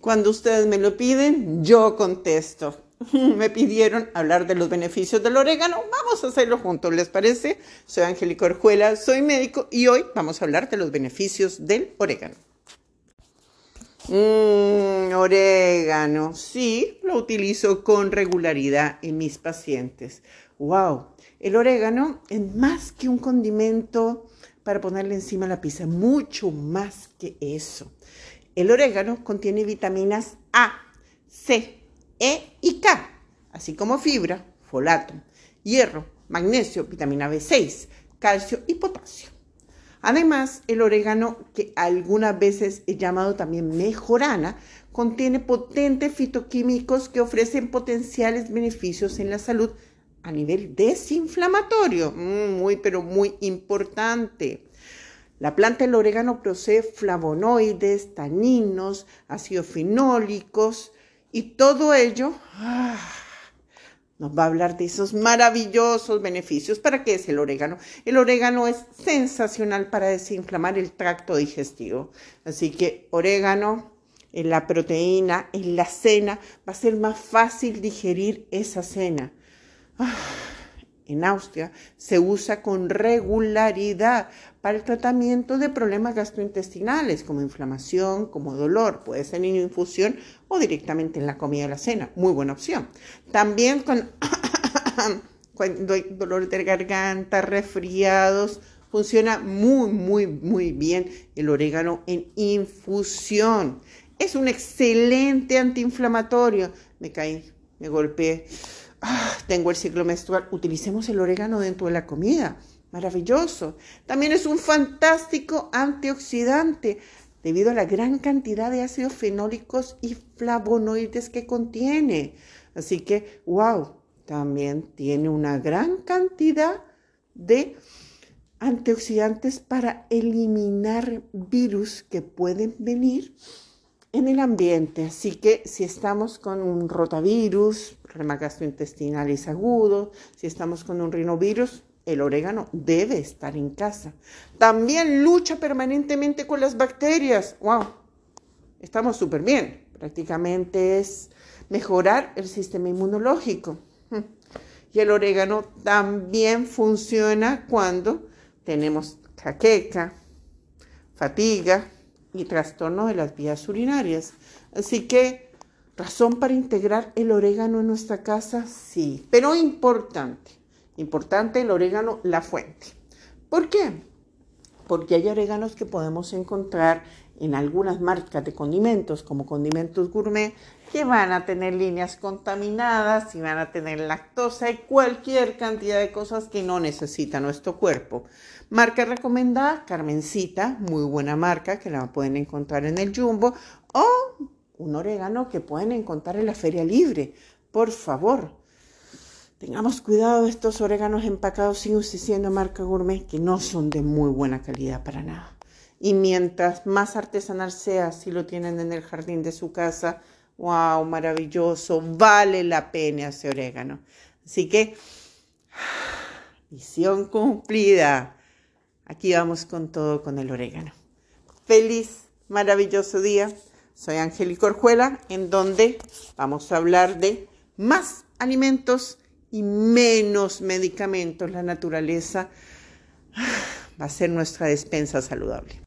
Cuando ustedes me lo piden, yo contesto. Me pidieron hablar de los beneficios del orégano. Vamos a hacerlo juntos, ¿les parece? Soy Angélica Orjuela, soy médico y hoy vamos a hablar de los beneficios del orégano. Mmm, orégano. Sí, lo utilizo con regularidad en mis pacientes. ¡Wow! El orégano es más que un condimento para ponerle encima la pizza, mucho más que eso. El orégano contiene vitaminas A, C, E y K, así como fibra, folato, hierro, magnesio, vitamina B6, calcio y potasio. Además, el orégano, que algunas veces es llamado también mejorana, contiene potentes fitoquímicos que ofrecen potenciales beneficios en la salud a nivel desinflamatorio, mm, muy pero muy importante. La planta del orégano posee flavonoides, taninos, ácidos fenólicos y todo ello ah, nos va a hablar de esos maravillosos beneficios. ¿Para qué es el orégano? El orégano es sensacional para desinflamar el tracto digestivo. Así que orégano en la proteína, en la cena, va a ser más fácil digerir esa cena. Ah, en Austria se usa con regularidad para el tratamiento de problemas gastrointestinales como inflamación, como dolor. Puede ser en infusión o directamente en la comida de la cena. Muy buena opción. También con cuando hay dolor de garganta, resfriados, funciona muy, muy, muy bien el orégano en infusión. Es un excelente antiinflamatorio. Me caí, me golpeé Ah, tengo el ciclo menstrual, utilicemos el orégano dentro de la comida. Maravilloso. También es un fantástico antioxidante debido a la gran cantidad de ácidos fenólicos y flavonoides que contiene. Así que, wow, también tiene una gran cantidad de antioxidantes para eliminar virus que pueden venir en el ambiente. Así que si estamos con un rotavirus, problema gastrointestinales agudos, si estamos con un rinovirus, el orégano debe estar en casa. También lucha permanentemente con las bacterias. ¡Wow! Estamos súper bien. Prácticamente es mejorar el sistema inmunológico. Y el orégano también funciona cuando tenemos jaqueca, fatiga, y trastorno de las vías urinarias. Así que, razón para integrar el orégano en nuestra casa, sí, pero importante, importante el orégano, la fuente. ¿Por qué? Porque hay oréganos que podemos encontrar en algunas marcas de condimentos, como condimentos gourmet, que van a tener líneas contaminadas y van a tener lactosa y cualquier cantidad de cosas que no necesita nuestro cuerpo. Marca recomendada, Carmencita, muy buena marca que la pueden encontrar en el Jumbo, o un orégano que pueden encontrar en la Feria Libre. Por favor, tengamos cuidado de estos oréganos empacados sin siendo marca gourmet que no son de muy buena calidad para nada. Y mientras más artesanal sea, si lo tienen en el jardín de su casa, wow, maravilloso, vale la pena ese orégano. Así que, misión cumplida. Aquí vamos con todo con el orégano. Feliz, maravilloso día. Soy Angélica Orjuela, en donde vamos a hablar de más alimentos y menos medicamentos. La naturaleza va a ser nuestra despensa saludable.